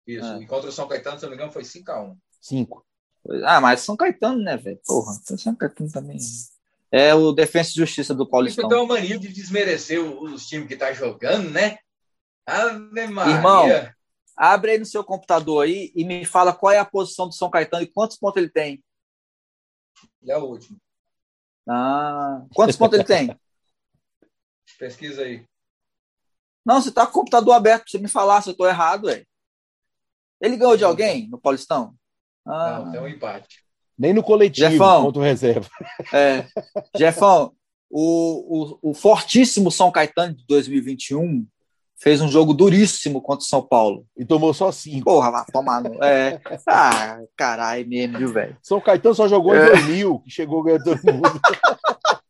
Isso. É. E contra o São Caetano, se não me engano, foi 5x1. 5. Ah, mas São Caetano, né, velho? Porra, São Caetano também. É o Defensa e Justiça do Paulistão. Tem uma mania de desmerecer os times que tá jogando, né? Ave Maria. Irmão, abre aí no seu computador aí e me fala qual é a posição do São Caetano e quantos pontos ele tem. Ele é o último. Ah, quantos pontos ele tem? Pesquisa aí. Não, você tá com o computador aberto pra você me falar se eu tô errado, ué. Ele ganhou de alguém no Paulistão? Ah. Não, tem um empate. Nem no coletivo, Jefão, ponto reserva. É, Jefão, o, o, o fortíssimo São Caetano de 2021 fez um jogo duríssimo contra o São Paulo. E tomou só cinco. Porra, vai tomar no... É. Ah, caralho mesmo, viu, velho? São Caetano só jogou em é. 2000, que chegou ganhando todo mundo.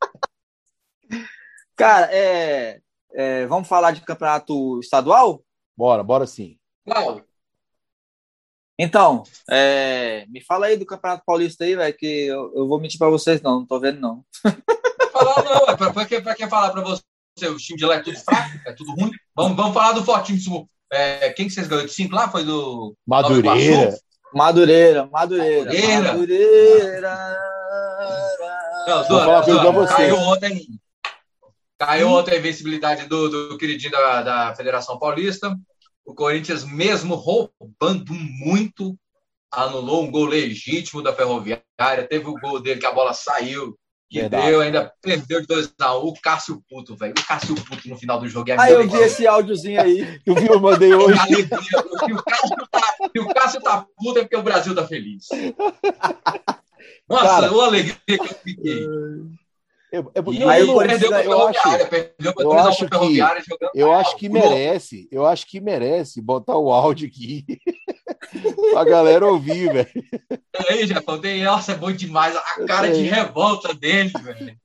Cara, é, é, vamos falar de campeonato estadual? Bora, bora sim. Qual? Então, é, me fala aí do Campeonato Paulista aí, velho, que eu, eu, vou mentir pra vocês, não, não tô vendo, não. falar, não, é pra, pra, que, pra que falar pra você? O time de lá é tudo fraco, é tudo ruim. Vamos, vamos falar do fortíssimo. É, quem que vocês ganhou de 5 lá? Foi do. Madureira. Madureira, Madureira. Madureira. Madureira. Não, Zona, Zona, caiu ontem. Caiu ontem a invencibilidade do, do queridinho da, da Federação Paulista. O Corinthians, mesmo roubando muito, anulou um gol legítimo da Ferroviária. Teve o gol dele que a bola saiu. Que Verdade. deu, ainda perdeu de 2x1. Um. O Cássio Puto, velho. O Cássio Puto no final do jogo é Ah, eu vi esse áudiozinho aí. Tu viu? Eu mandei hoje. Se o, Cássio tá, se o Cássio tá puto é porque o Brasil tá feliz. Nossa, Cara, uma alegria que eu fiquei. Eu, eu, e aí, eu, perdeu eu, eu acho, eu acho que, eu acho que merece, eu acho que merece botar o áudio aqui pra galera ouvir, velho. Aí, Jefão, tem, nossa, é bom demais a cara de revolta dele, velho.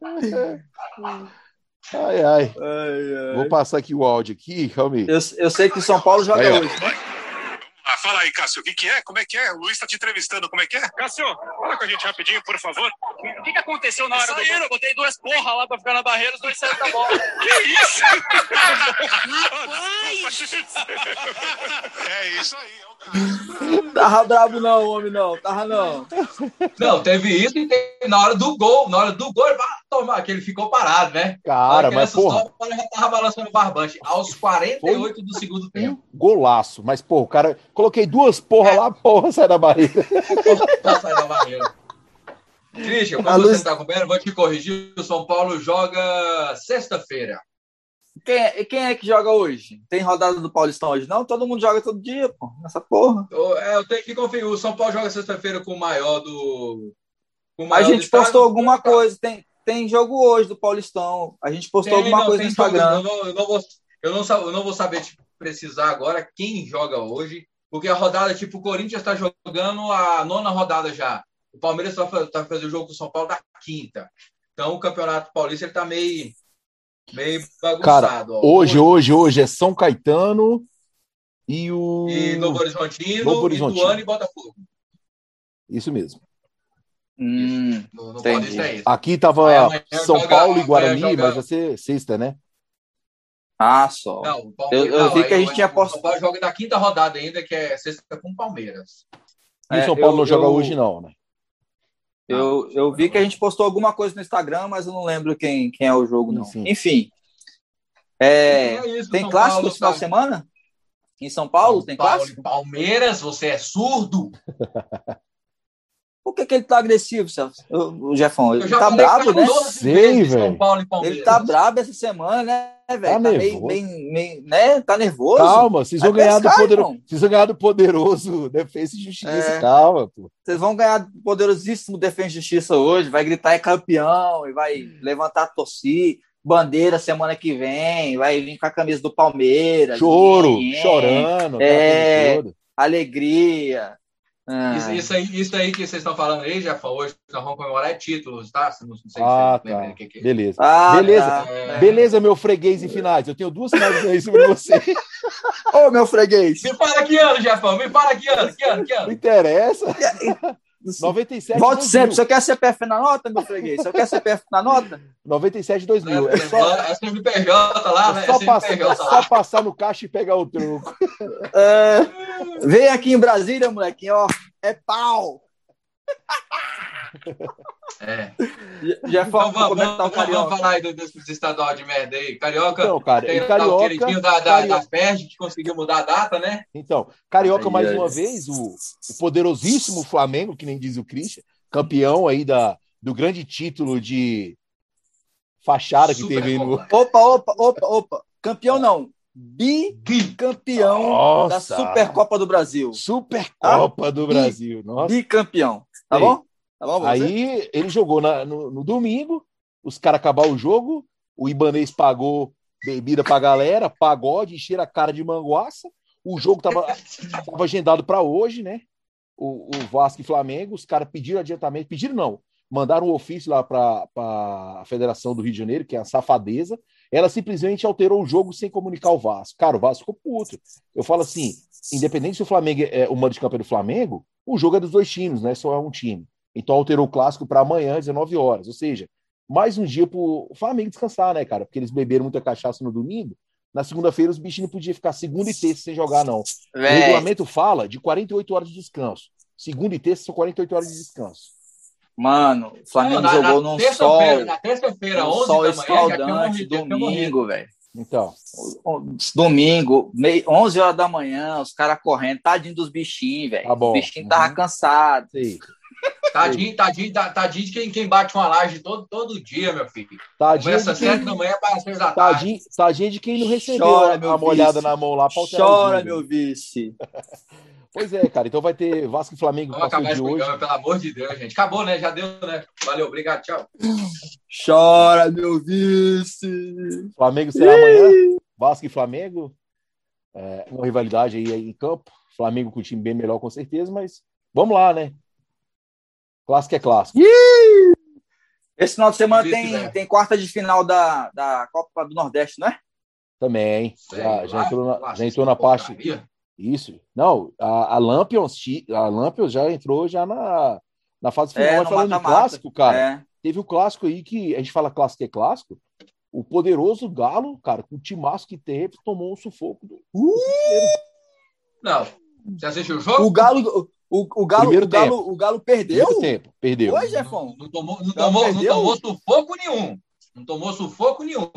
Ai, ai, ai, ai. Vou passar aqui o áudio aqui, calma aí. Eu, eu sei que o São Paulo joga aí, hoje, né? Ah, fala aí, Cássio, o que, que é? Como é que é? O Luiz está te entrevistando, como é que é? Cássio, fala com a gente rapidinho, por favor. O que, que aconteceu na hora Saíram, do... eu botei duas porra lá pra ficar na barreira, os dois saíram da bola. que isso? é isso aí, é Tava bravo não, homem, não. Tava não. Não, teve isso e teve, na hora do gol. Na hora do gol, ele vai tomar, que ele ficou parado, né? Cara, mas porra... O já tava balançando o barbante. Aos 48 Foi do segundo tempo. Um golaço. Mas, porra, o cara... Coloquei duas porra lá, porra, sai da barreira. Porra, sai da. Christian, como luz... você está acompanhando, vou te corrigir. O São Paulo joga sexta-feira. Quem é, quem é que joga hoje? Tem rodada do Paulistão hoje? Não, todo mundo joga todo dia, pô, nessa porra. Eu, é, eu tenho que conferir. O São Paulo joga sexta-feira com o maior do. O maior a gente postou alguma coisa. Tem, tem jogo hoje do Paulistão. A gente postou tem, alguma não, coisa no Instagram. Eu não, eu, não vou, eu, não, eu não vou saber te precisar agora quem joga hoje, porque a rodada, tipo, o Corinthians está jogando a nona rodada já. O Palmeiras está tá fazendo o jogo com o São Paulo da quinta. Então o Campeonato Paulista está meio Meio bagunçado. Cara, hoje, hoje, hoje é São Caetano e o. E Novo Horizontino, Novo Horizontino. Ituano e Botafogo. Isso mesmo. Hum, no, no é Aqui tava São joga, Paulo e Guarani, joga... mas vai ser sexta, né? Ah, só. Não, eu, eu não, vi que a gente tinha posto. São Paulo joga na quinta rodada ainda, que é sexta com o Palmeiras. E o São Paulo eu, não joga hoje, não, né? Eu, eu vi que a gente postou alguma coisa no Instagram, mas eu não lembro quem, quem é o jogo, não. Enfim. É, é isso, tem São clássico no final de semana? Em São Paulo São tem Paulo, clássico? Palmeiras, você é surdo? Por que, que ele tá agressivo, Celso? O, Jefão, ele tá brabo, né? Sei, velho. Ele tá brabo essa semana, né, velho? Tá, tá meio, meio, meio, né? Tá nervoso. Calma, vocês vão, ganhar do poderoso, vocês vão ganhar do poderoso Defesa e Justiça. É. Calma, pô. Vocês vão ganhar do poderosíssimo Defesa e Justiça hoje. Vai gritar é campeão e vai levantar torcida bandeira semana que vem, vai vir com a camisa do Palmeiras. Choro, chorando. É, alegria. Ah. Isso, isso, aí, isso aí que vocês estão falando aí, já hoje nós vamos comemorar é títulos, tá? Não, sei ah, se tá. que, que... Beleza. Ah, Beleza. Tá. É... Beleza, meu freguês em finais. Eu tenho duas finais aí sobre você. Ô, oh, meu freguês. Me fala que ano, Jafão. Me fala que ano. Que ano, que ano? Não interessa. 97 Volte sempre. Você quer CPF na nota, meu freguês? Você quer CPF na nota? 97 2000. É, é só, é CNPJ lá, né? É só, passar, é só passar no caixa e pegar o troco. É, vem aqui em Brasília, molequinho, ó. É pau. É. Já então, vamos, vamos, tá vamos falar aí desse estadual de merda aí. Carioca, então, cara, tem Carioca, o queridinho da, da, Carioca. da que conseguiu mudar a data, né? Então, Carioca, aí, mais aí. uma vez, o, o, poderosíssimo Flamengo, que nem diz o Christian, campeão aí da, do grande título de fachada que Super teve no. Opa, opa, opa, opa. Campeão não bicampeão Nossa. da Supercopa do Brasil. Supercopa ah? do Brasil. Nossa. Bicampeão. Tá Ei. bom? Tá Aí ele jogou na, no, no, domingo, os caras acabaram o jogo, o Ibanês pagou bebida pra galera, pagode, encher a cara de manguaça. O jogo tava, tava agendado para hoje, né? O, o Vasco e Flamengo, os caras pediram adiantamento, pediram não, mandaram um ofício lá para a Federação do Rio de Janeiro, que é a safadeza, ela simplesmente alterou o jogo sem comunicar o Vasco. Cara, o Vasco ficou puto. Eu falo assim: independente se o Flamengo é o mando de campo é do Flamengo, o jogo é dos dois times, né? Só é um time. Então alterou o clássico para amanhã, 19 horas. Ou seja, mais um dia para o Flamengo descansar, né, cara? Porque eles beberam muita cachaça no domingo. Na segunda-feira, os bichos não podiam ficar segunda e terça sem jogar, não. Véi. O regulamento fala de 48 horas de descanso. Segunda e terça são 48 horas de descanso. Mano, o Flamengo na, jogou na num terça-feira, sol, Na terça-feira, num 11 sol da escaldante, domingo, velho. Então, Domingo, meio, 11 horas da manhã, os caras correndo, tadinho dos bichinhos, velho. Tá bom. Os bichinhos tava Uhum. cansado. sei. Tadinho, tadinho, ta- tadinho de quem, quem bate uma laje todo, todo dia, meu filho. Tadinho Começa de, sete quem, da manhã para seis da tarde. tadinho, tadinho de quem não recebeu Chora, a, meu a molhada na mão lá Chora, meu vice. Pois é, cara. Então vai ter Vasco e Flamengo Vamos acabar de esse hoje. programa, pelo amor de Deus, gente. Acabou, né? Já deu, né? Valeu, obrigado, tchau. Chora, meu vice. Flamengo será amanhã. Vasco e Flamengo. É, uma rivalidade aí, aí em campo. Flamengo com o time bem melhor, com certeza, mas vamos lá, né? Clássico é clássico. Esse final de semana tem, velho. tem quarta de final da, da Copa do Nordeste, não é? Também. Já, já Lá, entrou na, lá, já entrou na parte. porcaria. Isso. Não, a, a Lampions, a Lampions já entrou já na, na fase final. É, Mas no falando em mata-mata. clássico, cara, É. teve o clássico aí que a gente fala clássico é clássico. O poderoso Galo, cara, com o timaço que teve, tomou um sufoco. Do... Não. Você assistiu o jogo? O Galo, o, o Galo, Primeiro o Galo, o Galo perdeu? Primeiro tempo, perdeu. Oi, Jefão. Não tomou, não, tomou, não tomou sufoco nenhum. Não tomou sufoco nenhum.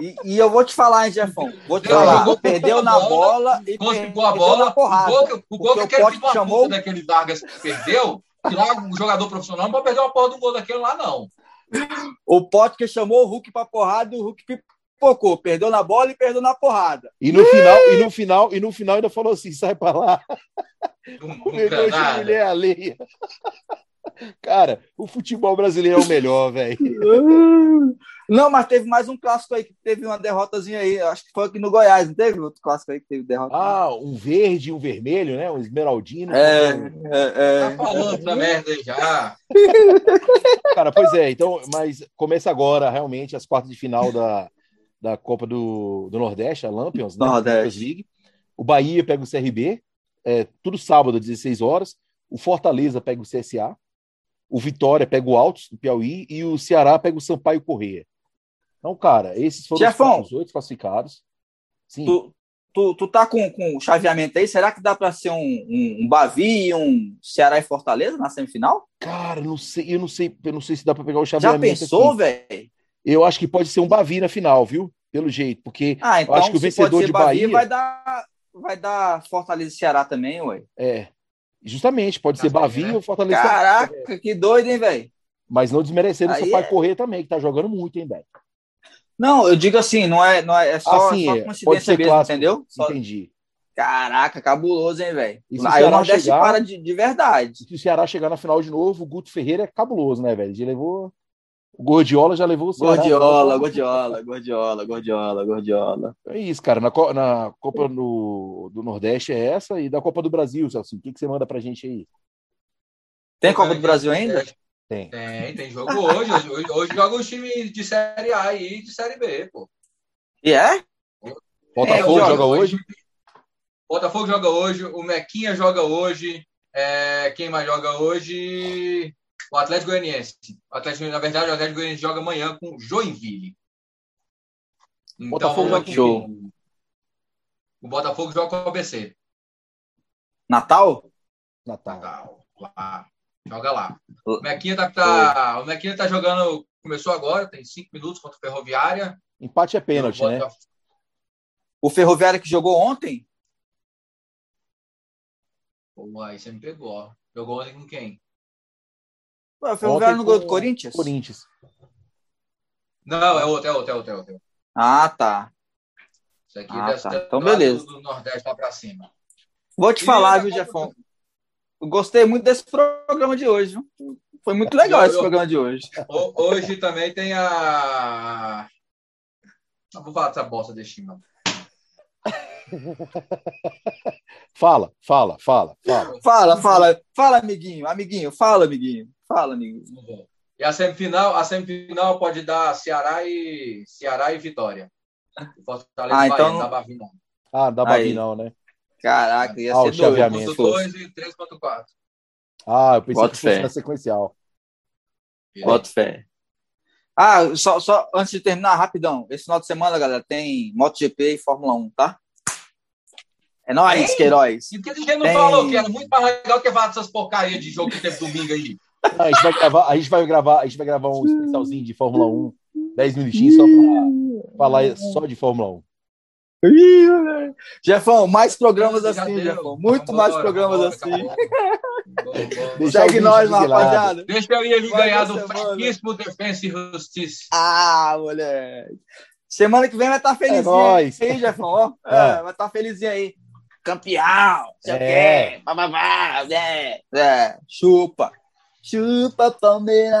E, e eu vou te falar, hein, Jefão. Vou te Ele falar. Perdeu na bola, bola e Conseguiu perdeu a bola. na porrada. O gol, que- o gol que Porque o aquele da chamou- daquele Vargas perdeu, que lá o jogador profissional não pode perder uma porra do gol daquele lá, não. O Pote que chamou o Hulk pra porrada e o Hulk pipocou. Perdeu na bola e perdeu na porrada. E no final, e no final, e no final ainda falou assim: sai pra lá, o negócio de mulher alheia. Cara, o futebol brasileiro é o melhor, velho. Não, mas teve mais um clássico aí que teve uma derrotazinha aí. Acho que foi aqui no Goiás, não teve outro clássico aí que teve derrota? Ah, um verde e um vermelho, né? Um esmeraldino. é, é, Tá falando essa merda aí já. Cara, pois é, então, mas começa agora realmente as quartas de final da, da Copa do, do Nordeste, a Lampions, né? Nordeste. League. O Bahia pega o CRB, é, tudo sábado, às 16 horas. O Fortaleza pega o CSA. O Vitória pega o Altos, do Piauí. E o Ceará pega o Sampaio Correia. Então, cara, esses foram Jefão. os, oito classificados. Sim, Tu, tu, tu tá com, com o chaveamento aí? Será que dá pra ser um, um, um Bavi e um Ceará e Fortaleza na semifinal? cara, não sei, eu não sei, eu não sei se dá para pegar o Já chaveamento pensou, aqui. velho? Eu acho que pode ser um Bavi na final, viu? Pelo jeito, porque Ah, então acho que o vencedor ser de Bahia- vai dar, vai dar Fortaleza e Ceará também, ué. É, justamente, pode ser Também, Bavi né? ou Fortaleza. Caraca, que doido, hein, velho? Mas não desmerecendo o Aí Sampaio é- Correr também, que tá jogando muito, hein, velho? Não, eu digo assim, não é, não é, é só, Assim, só é, pode coincidência ser mesmo, clássico. entendeu? Só- Entendi. Caraca, cabuloso, hein, velho? Aí o Ceará Nordeste chegar- para de, de verdade. Se o Ceará chegar na final de novo, o Guto Ferreira é cabuloso, né, velho? Ele levou. O Gordiola já levou o Ceará. Gordiola, gordiola, gordiola, gordiola, gordiola. É isso, cara. Na, Co- na Copa no- do Nordeste é essa, e da Copa do Brasil, Celso. O que, que você manda pra gente aí? Tem Copa do Brasil ainda? Tem. Tem, tem jogo hoje. Hoje, hoje, hoje joga os times de Série A e de Série B, pô. E é? Botafogo É, joga hoje? Botafogo joga hoje, o Mequinha joga hoje. é, quem mais joga hoje? O Atlético Goianiense. O Atlético, na verdade, o Atlético Goianiense joga amanhã com o Joinville. Então, Botafogo joga com Show. O Botafogo joga com o ABC. Natal? Natal. Tá, lá. Joga lá. O Mequinha tá, tá, o Mequinha tá jogando, começou agora, tem cinco minutos contra o Ferroviária. Empate é pênalti, O né? O Ferroviário que jogou ontem? Pô, aí você me pegou. Jogou ontem com quem? Ué, o Ferroviário no gol com do Corinthians? Corinthians. Não, é outro, é outro, é outro, é outro. Ah, tá. Isso aqui Ah, deve tá. Então, beleza. Do, Nordeste lá pra cima. Vou te E falar, na viu, Jefão? Eu gostei muito desse programa de hoje. viu? Foi muito legal Eu- esse eu- programa de hoje. Ho- Hoje também tem a. Não vou falar dessa bosta desse time, não. Fala, fala, fala, fala. Fala, fala, fala, amiguinho, amiguinho, fala, amiguinho, fala, amiguinho. E a semifinal, a semifinal pode dar Ceará e Ceará e Vitória. Fortaleza Ah, então Bahia, dá Bavi, não. Ah, dá Aí. Babi não, né? Caraca, ia Ah, ser o doido. chaveamento. Ponto 2 e 3.4. Ah, eu pensei Bota que fosse fé. na sequencial. Bota fé. Ah, só, só antes de terminar, rapidão. Esse final de semana, galera, tem MotoGP e Fórmula 1, tá? É nóis, Tem? Queiroz. E por que a gente não falou que era muito mais legal que falar dessas porcarias de jogo que teve domingo aí? Ah, a gente vai gravar, a gente vai gravar, a gente vai gravar um especialzinho de Fórmula 1, 10 minutinhos só pra falar só de Fórmula 1. Ih, moleque. Jefão, mais programas assim. Jefão. Muito mais programas assim. Segue nós, lado. rapaziada. Deixa eu ir ali ganhar do fraquíssimo Defensa e Justiça. Ah, moleque. Semana que vem vai estar felizinho nóis. aí, Jefão. Ó. É, vai estar felizinho aí. Campeão, sei o É. quê. Pá, pá, pá, é. É, chupa. Chupa, Palmeiras.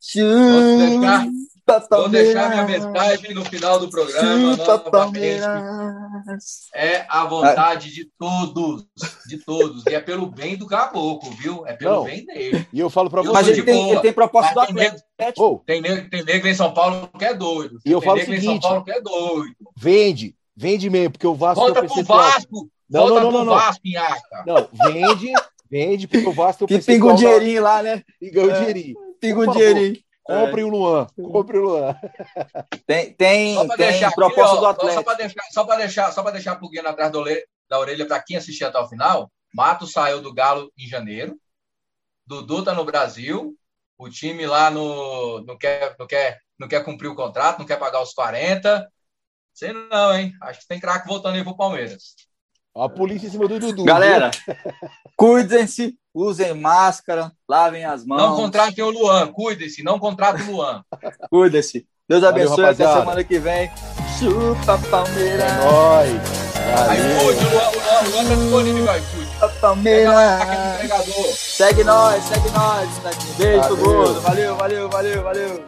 Chupa, vou deixar minha Palmeiras. mensagem no final do programa. Chupa. Palmeiras. É a vontade de todos, de todos. E é pelo bem do caboclo, viu? É pelo Não. bem dele. E eu falo pra Eu Mas ele tem, ele tem proposta do Atlético. Tem nego, tem nego em São Paulo que é doido. E eu tem falo o em São seguinte, Paulo que é doido. vende, vende mesmo, porque o Vasco Volta um pro. Vasco. Não, volta não, não, pro não, não. Vasco, Inhaca. Não, vende, vende, porque o Vasco tem um Que pinga um dinheirinho lá, né? Ganha o É. dinheirinho. Pinga um dinheirinho. Compre o Luan, compre o Luan. Tem, tem, Só tem deixar, aqui, proposta ó, do Só Atlético. para deixar, só para deixar, só para deixar a pulguinha atrás da orelha, da orelha para quem assistir até o final. Mato saiu do Galo em janeiro. Dudu tá no Brasil. O time lá no, não, quer, não, quer, não quer cumprir o contrato, não quer pagar os 40. Sei não, hein? Acho que tem craque voltando aí pro Palmeiras. A polícia em cima do Dudu. Galera, cuidem-se, usem máscara, lavem as mãos. Não contratem o Luan, cuidem-se, não contratem o Luan. Cuidem-se. Deus Valeu, abençoe até rapaziada. semana que vem. Chupa Palmeiras. É nóis. Aí, Valeu. cuide, o Luan, tá disponível, vai, cuide. Chupa Pega Palmeiras. lá, aquele entregador. Segue nós, segue nós. Beijo, Valeu. mundo. Valeu, valeu, valeu, valeu.